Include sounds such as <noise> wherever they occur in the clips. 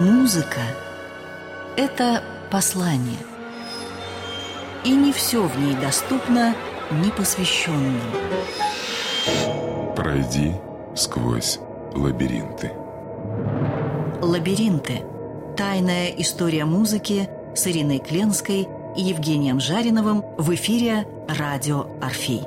Музыка – это послание. И не все в ней доступно непосвященным. Пройди сквозь лабиринты. Лабиринты. Тайная история музыки с Ириной Кленской и Евгением Жариновым в эфире «Радио Орфей».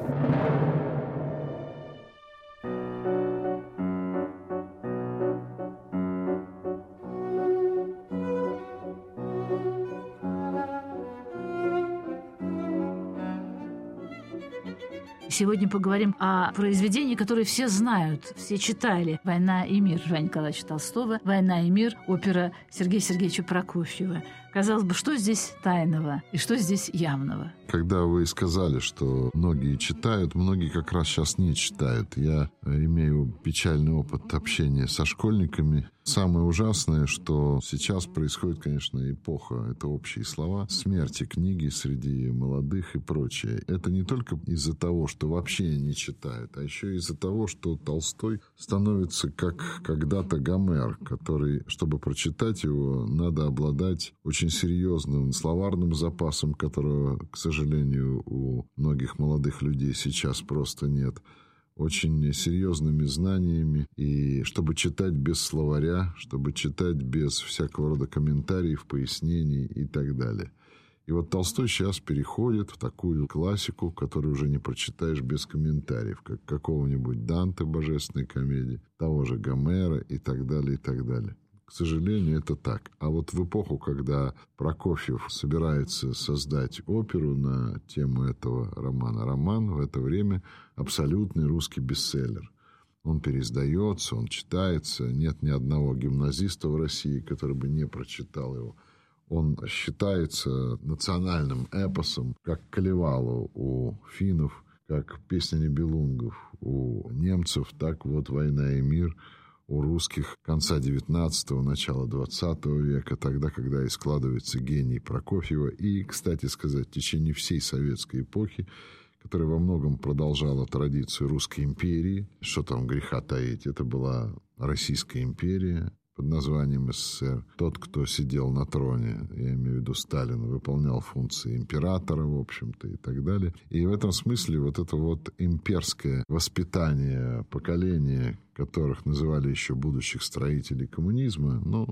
Сегодня поговорим о произведении, которое все знают, все читали. «Война и мир» Жани Николаевича Толстого, «Война и мир» опера Сергея Сергеевича Прокофьева. Казалось бы, что здесь тайного и что здесь явного? Когда вы сказали, что многие читают, многие как раз сейчас не читают. Я имею печальный опыт общения со школьниками. Самое ужасное, что сейчас происходит, конечно, эпоха, это общие слова, смерти книги среди молодых и прочее. Это не только из-за того, что вообще не читают, а еще из-за того, что Толстой становится как когда-то Гомер, который, чтобы прочитать его, надо обладать очень серьезным словарным запасом, которого, к сожалению, у многих молодых людей сейчас просто нет очень серьезными знаниями, и чтобы читать без словаря, чтобы читать без всякого рода комментариев, пояснений и так далее. И вот Толстой сейчас переходит в такую классику, которую уже не прочитаешь без комментариев, как какого-нибудь Данте божественной комедии, того же Гомера и так далее, и так далее. К сожалению, это так. А вот в эпоху, когда Прокофьев собирается создать оперу на тему этого романа, роман в это время абсолютный русский бестселлер. Он переиздается, он читается. Нет ни одного гимназиста в России, который бы не прочитал его. Он считается национальным эпосом, как Калевалу у финнов, как песня Небелунгов у немцев, так вот «Война и мир» у русских конца XIX – начала XX века, тогда, когда и складывается гений Прокофьева. И, кстати сказать, в течение всей советской эпохи, которая во многом продолжала традицию Русской империи, что там греха таить, это была Российская империя, под названием СССР. Тот, кто сидел на троне, я имею в виду Сталин, выполнял функции императора, в общем-то, и так далее. И в этом смысле вот это вот имперское воспитание поколения, которых называли еще будущих строителей коммунизма, ну,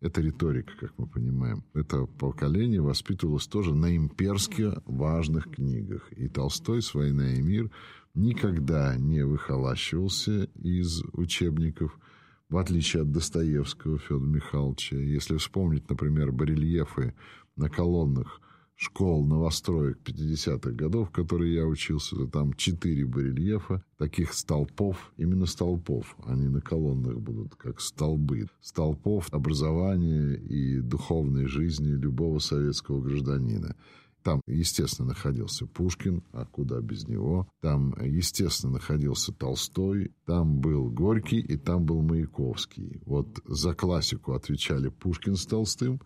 это риторика, как мы понимаем. Это поколение воспитывалось тоже на имперски важных книгах. И Толстой с «Война и мир» никогда не выхолащивался из учебников – в отличие от Достоевского Федора Михайловича. Если вспомнить, например, барельефы на колоннах школ новостроек 50-х годов, в которые я учился, то там четыре барельефа, таких столпов, именно столпов, они на колоннах будут, как столбы, столпов образования и духовной жизни любого советского гражданина. Там, естественно, находился Пушкин, а куда без него. Там, естественно, находился Толстой, там был Горький и там был Маяковский. Вот за классику отвечали Пушкин с Толстым,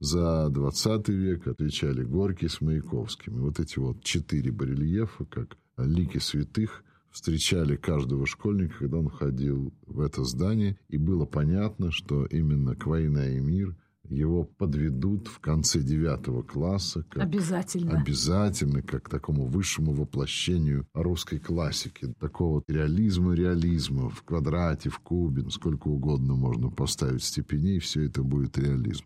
за 20 век отвечали Горький с Маяковским. И вот эти вот четыре барельефа, как лики святых, встречали каждого школьника, когда он ходил в это здание, и было понятно, что именно к «Война и мир» его подведут в конце девятого класса. Как, обязательно. Обязательно, как такому высшему воплощению русской классики. Такого реализма, реализма в квадрате, в кубе, сколько угодно можно поставить степеней, все это будет реализм.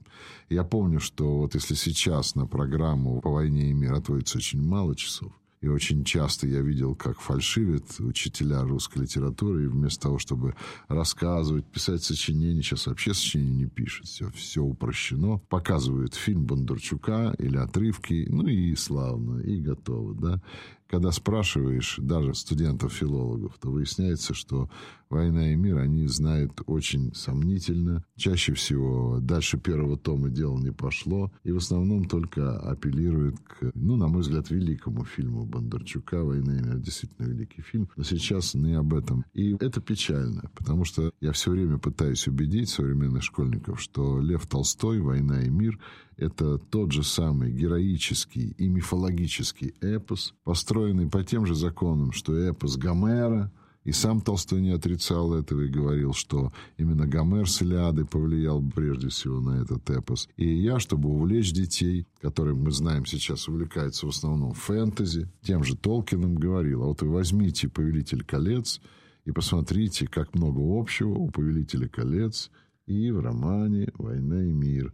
Я помню, что вот если сейчас на программу по войне и мир отводится очень мало часов, и очень часто я видел, как фальшивят учителя русской литературы, и вместо того, чтобы рассказывать, писать сочинения, сейчас вообще сочинения не пишут, все, все упрощено. Показывают фильм Бондарчука или отрывки, ну и славно, и готово, да когда спрашиваешь даже студентов-филологов, то выясняется, что «Война и мир» они знают очень сомнительно. Чаще всего дальше первого тома дело не пошло. И в основном только апеллируют к, ну, на мой взгляд, великому фильму Бондарчука «Война и мир». Действительно великий фильм. Но сейчас не об этом. И это печально, потому что я все время пытаюсь убедить современных школьников, что Лев Толстой «Война и мир» Это тот же самый героический и мифологический эпос, построенный по тем же законам, что эпос Гомера И сам Толстой не отрицал этого и говорил, что именно Гомер с Илиадой повлиял прежде всего на этот эпос. И я, чтобы увлечь детей, которые, мы знаем, сейчас увлекаются в основном фэнтези, тем же Толкином говорил, а вот вы возьмите «Повелитель колец» и посмотрите, как много общего у «Повелителя колец» и в романе «Война и мир»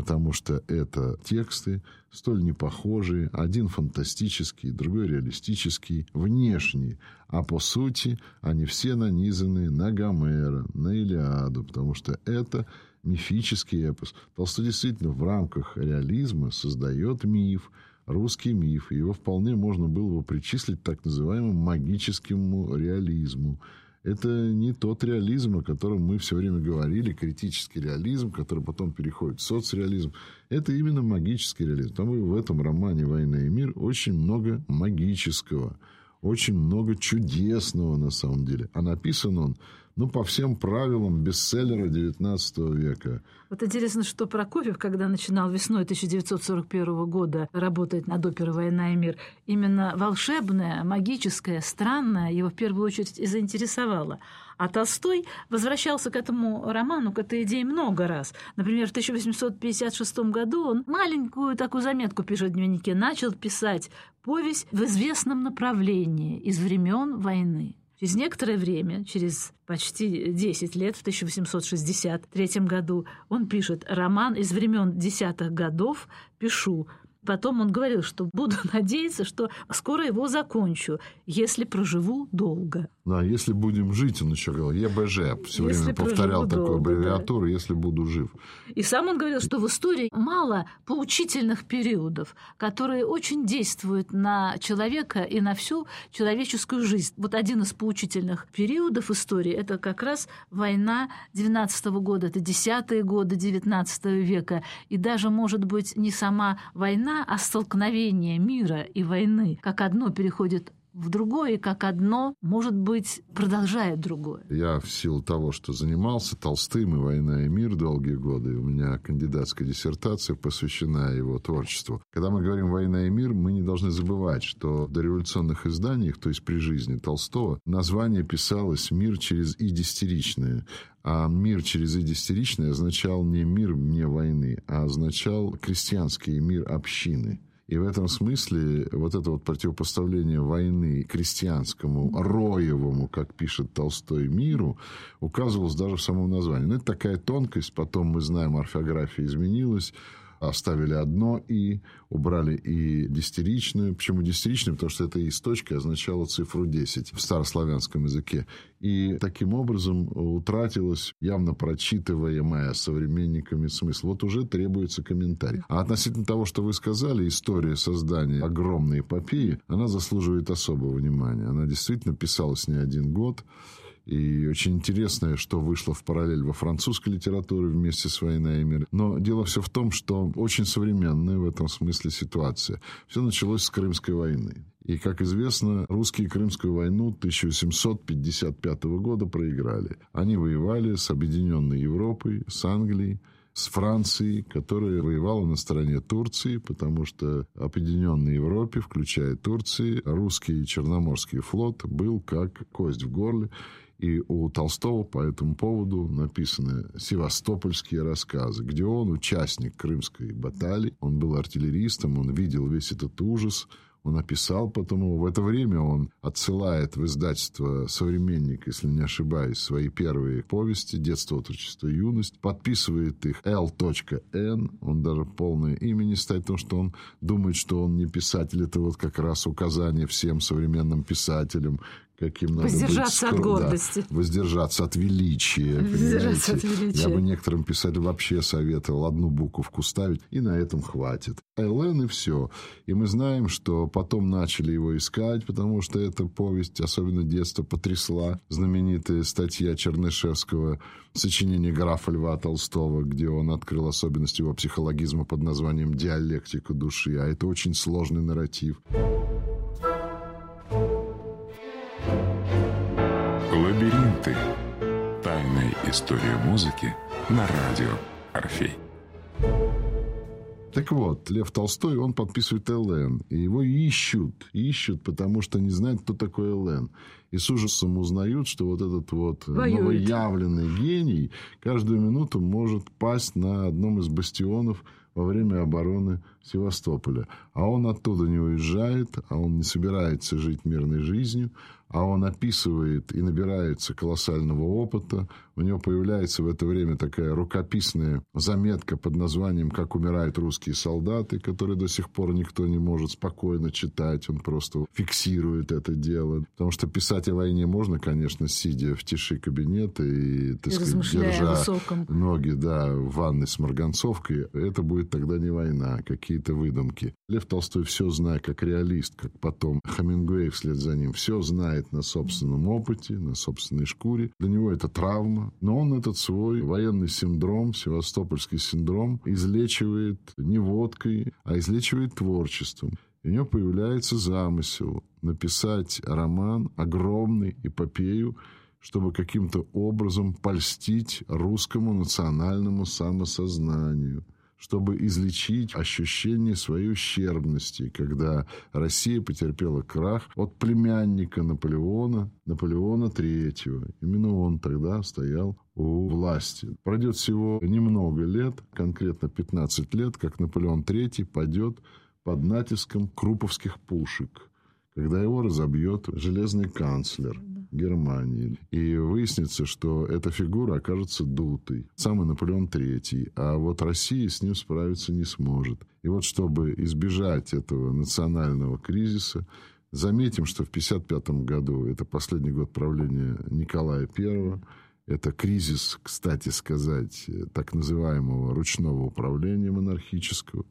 потому что это тексты столь непохожие, один фантастический, другой реалистический, внешний, а по сути они все нанизаны на Гомера, на Илиаду, потому что это мифический эпос. Толстой действительно в рамках реализма создает миф, русский миф. Его вполне можно было бы причислить так называемому магическому реализму. Это не тот реализм, о котором мы все время говорили, критический реализм, который потом переходит в соцреализм. Это именно магический реализм. Там в этом романе «Война и мир» очень много магического, очень много чудесного на самом деле. А написан он ну, по всем правилам бестселлера XIX века. Вот интересно, что Прокофьев, когда начинал весной 1941 года работать над оперой «Война и мир», именно волшебное, магическое, странное его в первую очередь и заинтересовало. А Толстой возвращался к этому роману, к этой идее много раз. Например, в 1856 году он маленькую такую заметку пишет в дневнике, начал писать повесть в известном направлении из времен войны. Через некоторое время, через почти 10 лет, в 1863 году, он пишет роман из времен десятых годов «Пишу Потом он говорил, что буду <laughs> надеяться, что скоро его закончу, если проживу долго. Да, если будем жить, он еще говорил, ЕБЖ, все если время повторял такую аббревиатуру, да. если буду жив. И сам он говорил, что в истории мало поучительных периодов, которые очень действуют на человека и на всю человеческую жизнь. Вот один из поучительных периодов истории – это как раз война 12 -го года, это десятые годы 19 века. И даже, может быть, не сама война, война, а столкновение мира и войны как одно переходит в другое, как одно, может быть, продолжает другое. Я в силу того, что занимался Толстым и «Война и мир» долгие годы, у меня кандидатская диссертация посвящена его творчеству. Когда мы говорим «Война и мир», мы не должны забывать, что в дореволюционных изданиях, то есть при жизни Толстого, название писалось «Мир через и дистеричное». А мир через и дистеричное означал не мир вне войны, а означал крестьянский мир общины. И в этом смысле вот это вот противопоставление войны крестьянскому, роевому, как пишет Толстой, миру, указывалось даже в самом названии. Но это такая тонкость, потом мы знаем, орфография изменилась, оставили одно «и», убрали «и» дистеричную. Почему дистеричную? Потому что эта «и» с точкой означала цифру 10 в старославянском языке. И таким образом утратилось явно прочитываемое современниками смысл. Вот уже требуется комментарий. А относительно того, что вы сказали, история создания огромной эпопеи, она заслуживает особого внимания. Она действительно писалась не один год. И очень интересное, что вышло в параллель во французской литературе вместе с «Войной и мир». Но дело все в том, что очень современная в этом смысле ситуация. Все началось с Крымской войны. И, как известно, русские Крымскую войну 1855 года проиграли. Они воевали с Объединенной Европой, с Англией, с Францией, которая воевала на стороне Турции, потому что объединенной Европе, включая Турции, русский Черноморский флот был как кость в горле. И у Толстого по этому поводу написаны севастопольские рассказы, где он участник Крымской баталии, он был артиллеристом, он видел весь этот ужас, он описал потому в это время он отсылает в издательство «Современник», если не ошибаюсь, свои первые повести «Детство, отрочество, юность», подписывает их L.N. Он даже полное имя не ставит, потому что он думает, что он не писатель. Это вот как раз указание всем современным писателям, каким надо воздержаться быть. от гордости. Да, воздержаться от величия. Воздержаться от величия. Я бы некоторым писателям вообще советовал одну буковку ставить, и на этом хватит. ЛН и все. И мы знаем, что потом начали его искать, потому что эта повесть, особенно детство, потрясла. Знаменитая статья Чернышевского сочинение графа Льва Толстого, где он открыл особенность его психологизма под названием «Диалектика души». А это очень сложный нарратив. Лабиринты. Тайная история музыки на радио Орфей. Так вот, Лев Толстой, он подписывает ЛН. И его ищут. Ищут, потому что не знают, кто такой ЛН. И с ужасом узнают, что вот этот вот Воюет. новоявленный гений каждую минуту может пасть на одном из бастионов во время обороны Севастополя. А он оттуда не уезжает, а он не собирается жить мирной жизнью, а он описывает и набирается колоссального опыта. У него появляется в это время такая рукописная заметка под названием «Как умирают русские солдаты», которые до сих пор никто не может спокойно читать. Он просто фиксирует это дело. Потому что писать о войне можно, конечно, сидя в тиши кабинета и, так И сказать, держа высоком. ноги, да, в ванной с марганцовкой, это будет тогда не война, а какие-то выдумки. Лев Толстой все знает, как реалист, как потом Хамингуэй вслед за ним, все знает на собственном опыте, на собственной шкуре. Для него это травма, но он этот свой военный синдром, севастопольский синдром, излечивает не водкой, а излечивает творчеством. И у него появляется замысел написать роман, огромный эпопею, чтобы каким-то образом польстить русскому национальному самосознанию, чтобы излечить ощущение своей ущербности, когда Россия потерпела крах от племянника Наполеона, Наполеона III. Именно он тогда стоял у власти. Пройдет всего немного лет, конкретно 15 лет, как Наполеон III падет под натиском круповских пушек, когда его разобьет железный канцлер Германии. И выяснится, что эта фигура окажется дутой. Самый Наполеон III. А вот Россия с ним справиться не сможет. И вот чтобы избежать этого национального кризиса, заметим, что в 1955 году, это последний год правления Николая I, это кризис, кстати сказать, так называемого ручного управления монархического,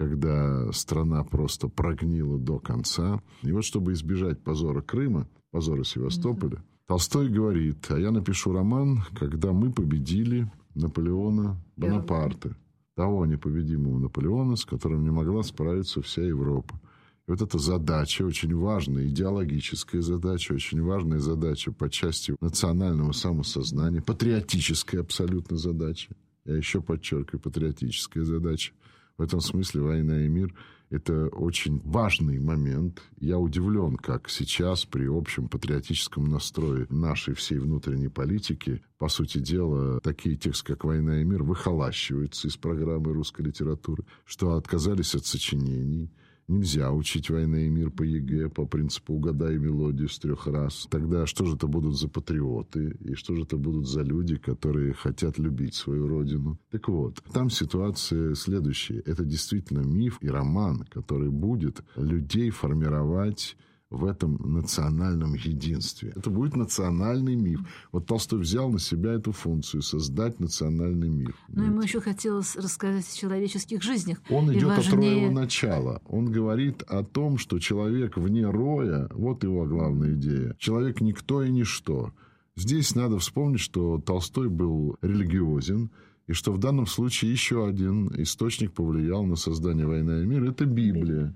когда страна просто прогнила до конца. И вот чтобы избежать позора Крыма, позора Севастополя, Толстой говорит, а я напишу роман, когда мы победили Наполеона Бонапарта, того непобедимого Наполеона, с которым не могла справиться вся Европа. И вот эта задача, очень важная, идеологическая задача, очень важная задача по части национального самосознания, патриотическая абсолютно задача. Я еще подчеркиваю, патриотическая задача. В этом смысле «Война и мир» — это очень важный момент. Я удивлен, как сейчас при общем патриотическом настрое нашей всей внутренней политики, по сути дела, такие тексты, как «Война и мир», выхолащиваются из программы русской литературы, что отказались от сочинений, Нельзя учить «Война и мир» по ЕГЭ по принципу «угадай мелодию с трех раз». Тогда что же это будут за патриоты? И что же это будут за люди, которые хотят любить свою родину? Так вот, там ситуация следующая. Это действительно миф и роман, который будет людей формировать в этом национальном единстве. Это будет национальный миф. Вот Толстой взял на себя эту функцию создать национальный миф. Но ему еще хотелось рассказать о человеческих жизнях. Он И идет от важнее- роевого начала. Он говорит о том, что человек вне роя, вот его главная идея. Человек никто и ничто. Здесь надо вспомнить, что Толстой был религиозен, и что в данном случае еще один источник повлиял на создание «Война и мир» – это Библия.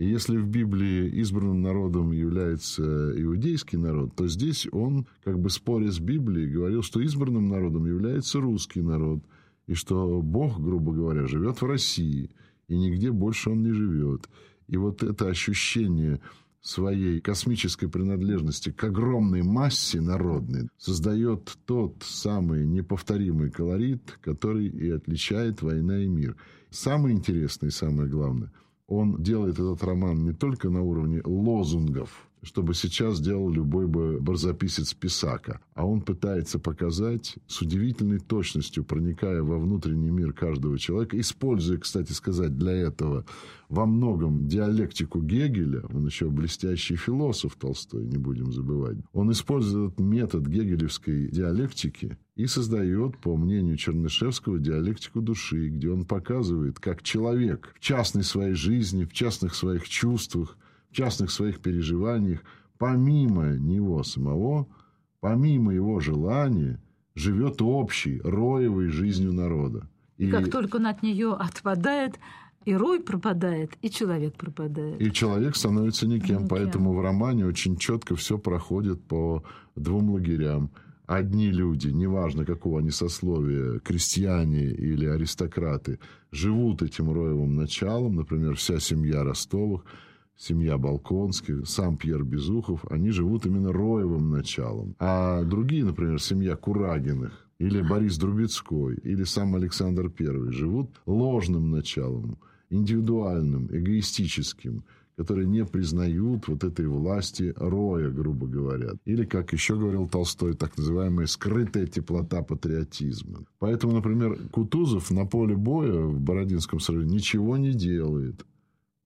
И если в Библии избранным народом является иудейский народ, то здесь он, как бы споря с Библией, говорил, что избранным народом является русский народ, и что Бог, грубо говоря, живет в России, и нигде больше он не живет. И вот это ощущение своей космической принадлежности к огромной массе народной создает тот самый неповторимый колорит, который и отличает «Война и мир». Самое интересное и самое главное, он делает этот роман не только на уровне лозунгов, чтобы сейчас делал любой бы барзаписец Писака, а он пытается показать с удивительной точностью, проникая во внутренний мир каждого человека, используя, кстати сказать, для этого во многом диалектику Гегеля, он еще блестящий философ Толстой, не будем забывать, он использует метод гегелевской диалектики и создает, по мнению Чернышевского, диалектику души, где он показывает, как человек в частной своей жизни, в частных своих чувствах, частных своих переживаниях, помимо него самого, помимо его желания, живет общей, роевой жизнью народа. И как только он от нее отпадает, и рой пропадает, и человек пропадает. И человек становится никем. Никем. Поэтому в романе очень четко все проходит по двум лагерям. одни люди, неважно какого они сословия, крестьяне или аристократы, живут этим роевым началом, например, вся семья Ростовых, семья Балконских, сам Пьер Безухов, они живут именно роевым началом. А другие, например, семья Курагиных, или Борис Друбецкой, или сам Александр I живут ложным началом, индивидуальным, эгоистическим – которые не признают вот этой власти роя, грубо говоря. Или, как еще говорил Толстой, так называемая скрытая теплота патриотизма. Поэтому, например, Кутузов на поле боя в Бородинском сражении ничего не делает.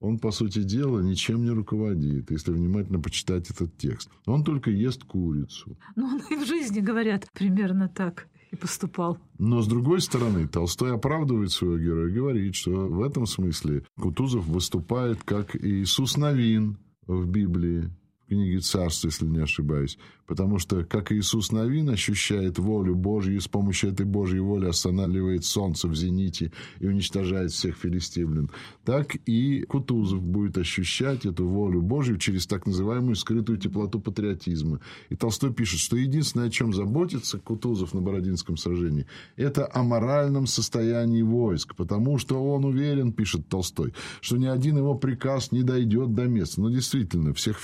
Он, по сути дела, ничем не руководит, если внимательно почитать этот текст. Он только ест курицу. Ну, он и в жизни, говорят, примерно так и поступал. Но, с другой стороны, Толстой оправдывает своего героя и говорит, что в этом смысле Кутузов выступает как Иисус Новин в Библии, в книге «Царство», если не ошибаюсь. Потому что, как Иисус Новин ощущает волю Божью, и с помощью этой Божьей воли останавливает солнце в зените и уничтожает всех филистимлян, так и Кутузов будет ощущать эту волю Божью через так называемую скрытую теплоту патриотизма. И Толстой пишет, что единственное, о чем заботится Кутузов на Бородинском сражении, это о моральном состоянии войск, потому что он уверен, пишет Толстой, что ни один его приказ не дойдет до места. Но действительно, всех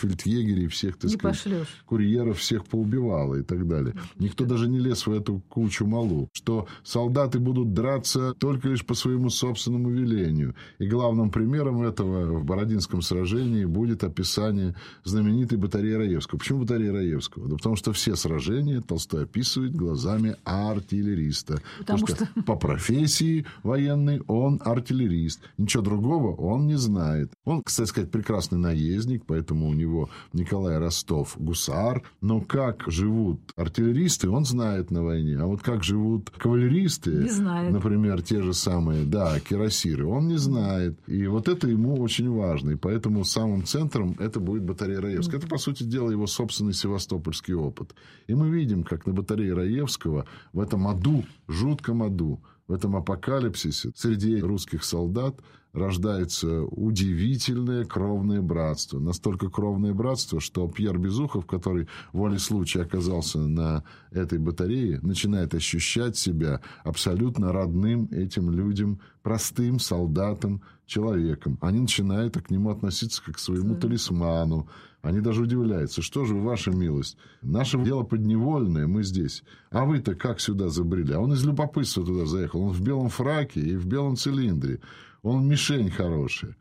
фельдъегерей, всех, так не сказать, пошлешь. курьеров, всех поубивало и так далее. Никто даже не лез в эту кучу малу. Что солдаты будут драться только лишь по своему собственному велению. И главным примером этого в Бородинском сражении будет описание знаменитой батареи Раевского. Почему батарея Раевского? Да потому что все сражения Толстой описывает глазами артиллериста. Потому что, что- по профессии военный он артиллерист. Ничего другого он не знает. Он, кстати сказать, прекрасный наездник, поэтому у него Николай Ростов гусар. Но как живут артиллеристы, он знает на войне. А вот как живут кавалеристы, Не знает. например, те же самые, да, кирасиры, он не знает. И вот это ему очень важно. И поэтому самым центром это будет батарея Раевского. Это, по сути дела, его собственный севастопольский опыт. И мы видим, как на батарее Раевского в этом аду, жутком аду, в этом апокалипсисе среди русских солдат рождается удивительное кровное братство. Настолько кровное братство, что Пьер Безухов, который волей случая оказался на этой батарее, начинает ощущать себя абсолютно родным этим людям, простым солдатам, человеком. Они начинают к нему относиться как к своему талисману. Они даже удивляются, что же, ваша милость, наше дело подневольное, мы здесь. А вы-то как сюда забрели? А он из любопытства туда заехал. Он в белом фраке и в белом цилиндре. Он мишень хорошая.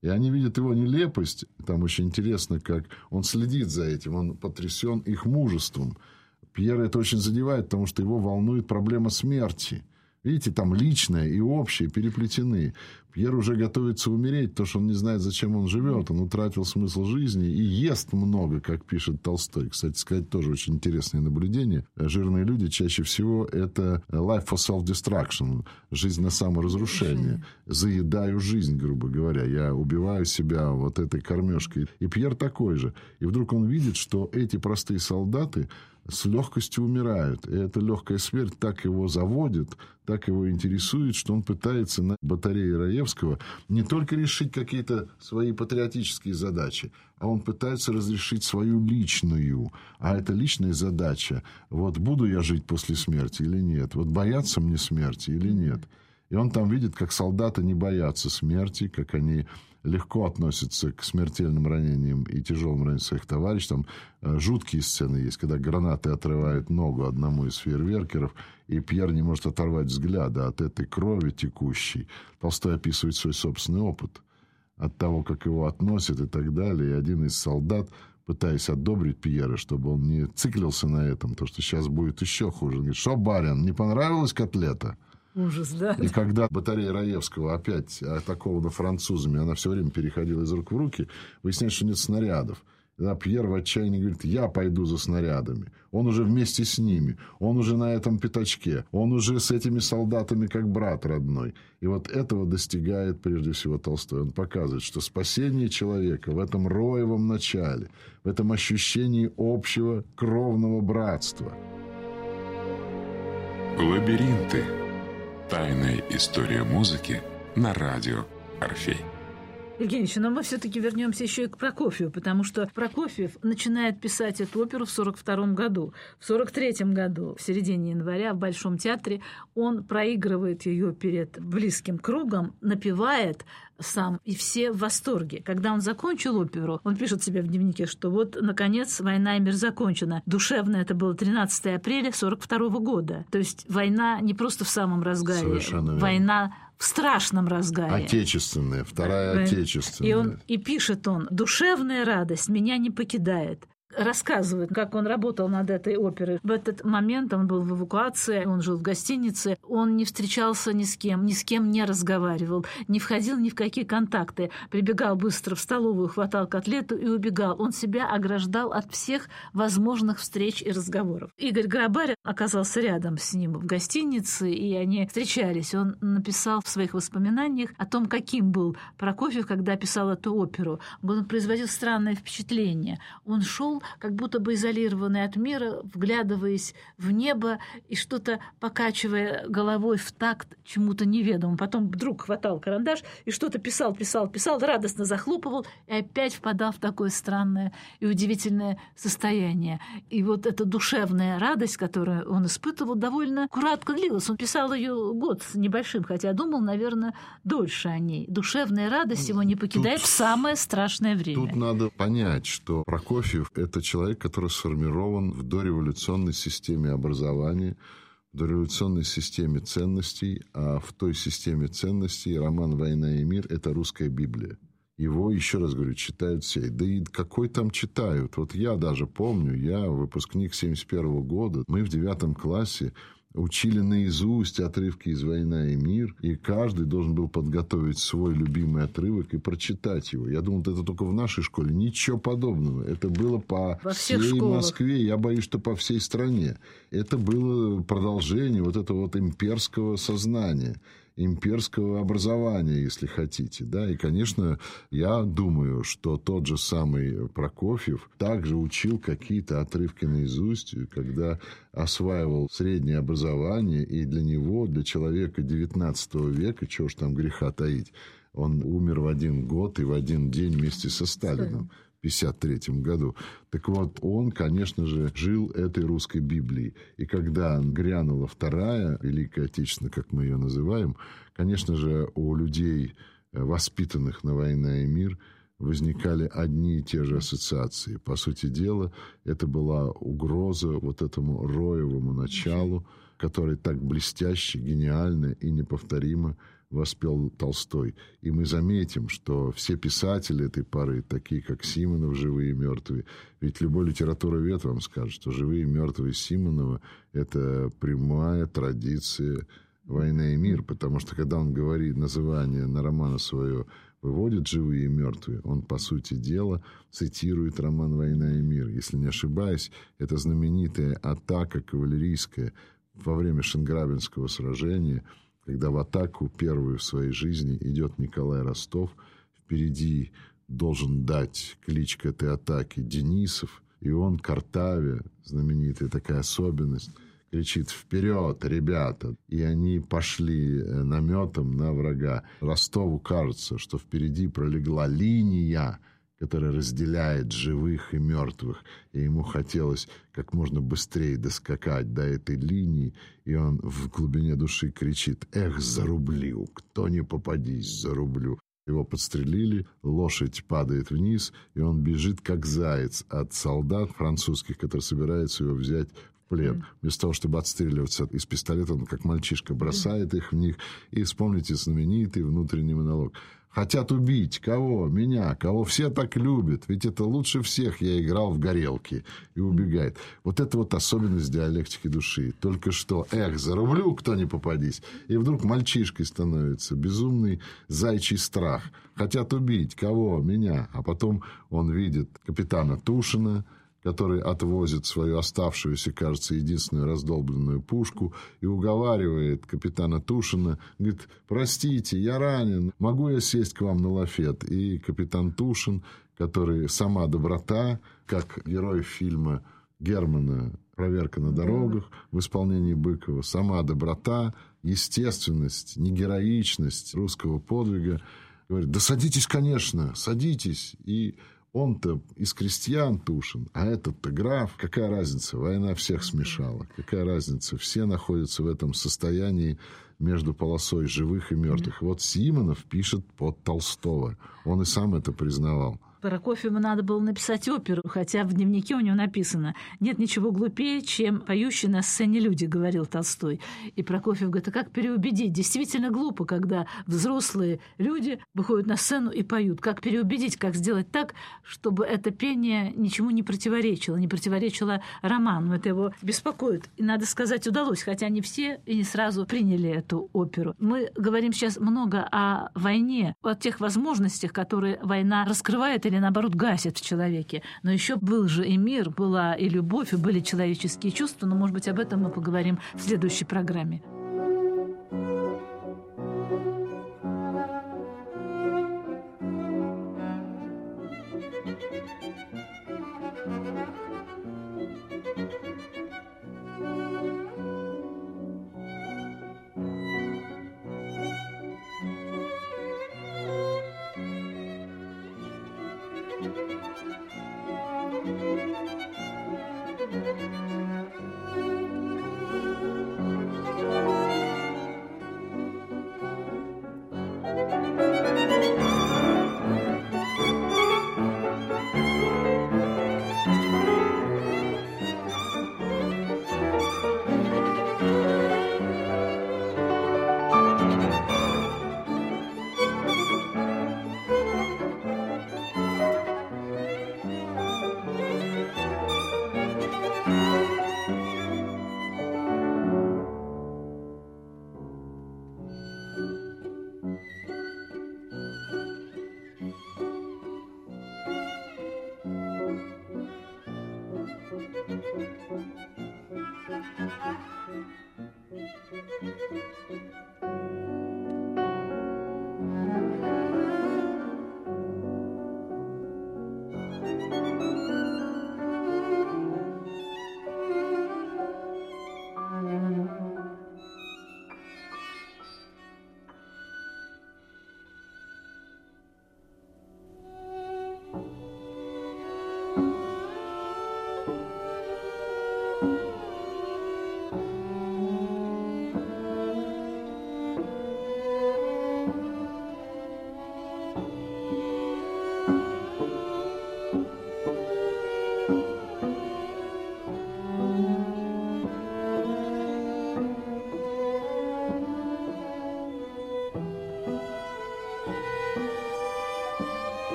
И они видят его нелепость. Там очень интересно, как он следит за этим. Он потрясен их мужеством. Пьера это очень задевает, потому что его волнует проблема смерти. Видите, там личное и общее переплетены. Пьер уже готовится умереть, то что он не знает, зачем он живет. Он утратил смысл жизни и ест много, как пишет Толстой. Кстати сказать, тоже очень интересное наблюдение. Жирные люди чаще всего это life for self-destruction, жизнь на саморазрушение. Заедаю жизнь, грубо говоря. Я убиваю себя вот этой кормежкой. И Пьер такой же. И вдруг он видит, что эти простые солдаты с легкостью умирают. И эта легкая смерть так его заводит, так его интересует, что он пытается на батарее Раевского не только решить какие-то свои патриотические задачи, а он пытается разрешить свою личную. А эта личная задача, вот буду я жить после смерти или нет, вот бояться мне смерти или нет. И он там видит, как солдаты не боятся смерти, как они легко относятся к смертельным ранениям и тяжелым ранениям своих товарищей. Там э, жуткие сцены есть, когда гранаты отрывают ногу одному из фейерверкеров, и Пьер не может оторвать взгляда от этой крови текущей. Толстой описывает свой собственный опыт от того, как его относят и так далее. И один из солдат, пытаясь одобрить Пьера, чтобы он не циклился на этом, то, что сейчас будет еще хуже. Он говорит, что, барин, не понравилась котлета? Ужас, да? И когда батарея Раевского опять атакована французами, она все время переходила из рук в руки, выясняется, что нет снарядов. Тогда Пьер в отчаянии говорит, я пойду за снарядами. Он уже вместе с ними, он уже на этом пятачке, он уже с этими солдатами как брат родной. И вот этого достигает прежде всего Толстой. Он показывает, что спасение человека в этом роевом начале, в этом ощущении общего кровного братства. Лабиринты. Тайная история музыки на радио Орфей. Евгеньевич, но мы все-таки вернемся еще и к Прокофьеву, потому что Прокофьев начинает писать эту оперу в 42 году. В 43 году, в середине января, в Большом театре, он проигрывает ее перед близким кругом, напевает сам, и все в восторге. Когда он закончил оперу, он пишет себе в дневнике, что вот, наконец, война и мир закончена. Душевно это было 13 апреля 42 года. То есть война не просто в самом разгаре. Совершенно война в страшном разгаре. Отечественная, вторая отечественная. И, он, и пишет он, душевная радость меня не покидает рассказывает, как он работал над этой оперой. В этот момент он был в эвакуации, он жил в гостинице, он не встречался ни с кем, ни с кем не разговаривал, не входил ни в какие контакты, прибегал быстро в столовую, хватал котлету и убегал. Он себя ограждал от всех возможных встреч и разговоров. Игорь Грабарь оказался рядом с ним в гостинице, и они встречались. Он написал в своих воспоминаниях о том, каким был Прокофьев, когда писал эту оперу. Он производил странное впечатление. Он шел как будто бы изолированный от мира, вглядываясь в небо и что-то покачивая головой в такт чему-то неведомому. Потом вдруг хватал карандаш и что-то писал, писал, писал, радостно захлопывал и опять впадал в такое странное и удивительное состояние. И вот эта душевная радость, которую он испытывал, довольно кратко длилась. Он писал ее год с небольшим, хотя думал, наверное, дольше о ней. Душевная радость его не покидает тут, в самое страшное время. Тут надо понять, что Прокофьев — это человек, который сформирован в дореволюционной системе образования, в дореволюционной системе ценностей, а в той системе ценностей роман «Война и мир» — это русская Библия. Его, еще раз говорю, читают все. Да и какой там читают? Вот я даже помню, я выпускник 71 года, мы в девятом классе учили наизусть отрывки из «Война и мир», и каждый должен был подготовить свой любимый отрывок и прочитать его. Я думал, это только в нашей школе. Ничего подобного. Это было по Во всей школах. Москве, я боюсь, что по всей стране. Это было продолжение вот этого вот имперского сознания имперского образования, если хотите. Да? И, конечно, я думаю, что тот же самый Прокофьев также учил какие-то отрывки наизусть, когда осваивал среднее образование, и для него, для человека XIX века, чего ж там греха таить, он умер в один год и в один день вместе со Сталином. 1953 году. Так вот, он, конечно же, жил этой русской Библией. И когда грянула вторая Великая Отечественная, как мы ее называем, конечно же, у людей, э, воспитанных на «Война и мир», возникали одни и те же ассоциации. По сути дела, это была угроза вот этому роевому началу, который так блестяще, гениально и неповторимо воспел Толстой. И мы заметим, что все писатели этой поры, такие как Симонов, «Живые и мертвые», ведь любой литературовед вам скажет, что «Живые и мертвые» Симонова – это прямая традиция «Война и мир», потому что когда он говорит название на романа свое выводит «Живые и мертвые», он, по сути дела, цитирует роман «Война и мир». Если не ошибаюсь, это знаменитая атака кавалерийская во время Шенграбинского сражения – когда в атаку первую в своей жизни идет Николай Ростов, впереди должен дать клич к этой атаке Денисов, и он Картаве, знаменитая такая особенность, кричит «Вперед, ребята!» И они пошли э, наметом на врага. Ростову кажется, что впереди пролегла линия, который разделяет живых и мертвых, и ему хотелось как можно быстрее доскакать до этой линии, и он в глубине души кричит «Эх, зарублю! Кто не попадись, зарублю!» Его подстрелили, лошадь падает вниз, и он бежит, как заяц, от солдат французских, которые собираются его взять плен. Вместо того, чтобы отстреливаться из пистолета, он как мальчишка бросает их в них. И вспомните знаменитый внутренний монолог. Хотят убить. Кого? Меня. Кого все так любят. Ведь это лучше всех я играл в горелки. И убегает. Вот это вот особенность диалектики души. Только что, эх, зарублю, кто не попадись. И вдруг мальчишкой становится. Безумный зайчий страх. Хотят убить. Кого? Меня. А потом он видит капитана Тушина, который отвозит свою оставшуюся, кажется, единственную раздолбленную пушку и уговаривает капитана Тушина, говорит, простите, я ранен, могу я сесть к вам на лафет? И капитан Тушин, который сама доброта, как герой фильма Германа «Проверка на дорогах» в исполнении Быкова, сама доброта, естественность, негероичность русского подвига – говорит, да садитесь, конечно, садитесь. И он-то из крестьян Тушин, а этот-то граф. Какая разница? Война всех смешала. Какая разница? Все находятся в этом состоянии между полосой живых и мертвых. Вот Симонов пишет под Толстого. Он и сам это признавал. Прокофьеву надо было написать оперу, хотя в дневнике у него написано «Нет ничего глупее, чем поющие на сцене люди», — говорил Толстой. И Прокофьев говорит, а как переубедить? Действительно глупо, когда взрослые люди выходят на сцену и поют. Как переубедить, как сделать так, чтобы это пение ничему не противоречило, не противоречило роману. Это его беспокоит. И, надо сказать, удалось, хотя не все и не сразу приняли эту оперу. Мы говорим сейчас много о войне, о тех возможностях, которые война раскрывает или наоборот гасит в человеке. Но еще был же и мир, была и любовь, и были человеческие чувства, но, может быть, об этом мы поговорим в следующей программе.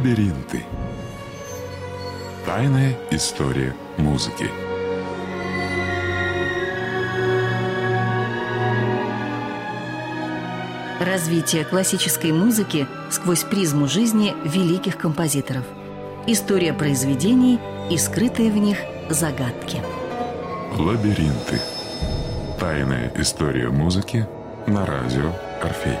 Лабиринты. Тайная история музыки. Развитие классической музыки сквозь призму жизни великих композиторов. История произведений и скрытые в них загадки. Лабиринты. Тайная история музыки на радио Орфей.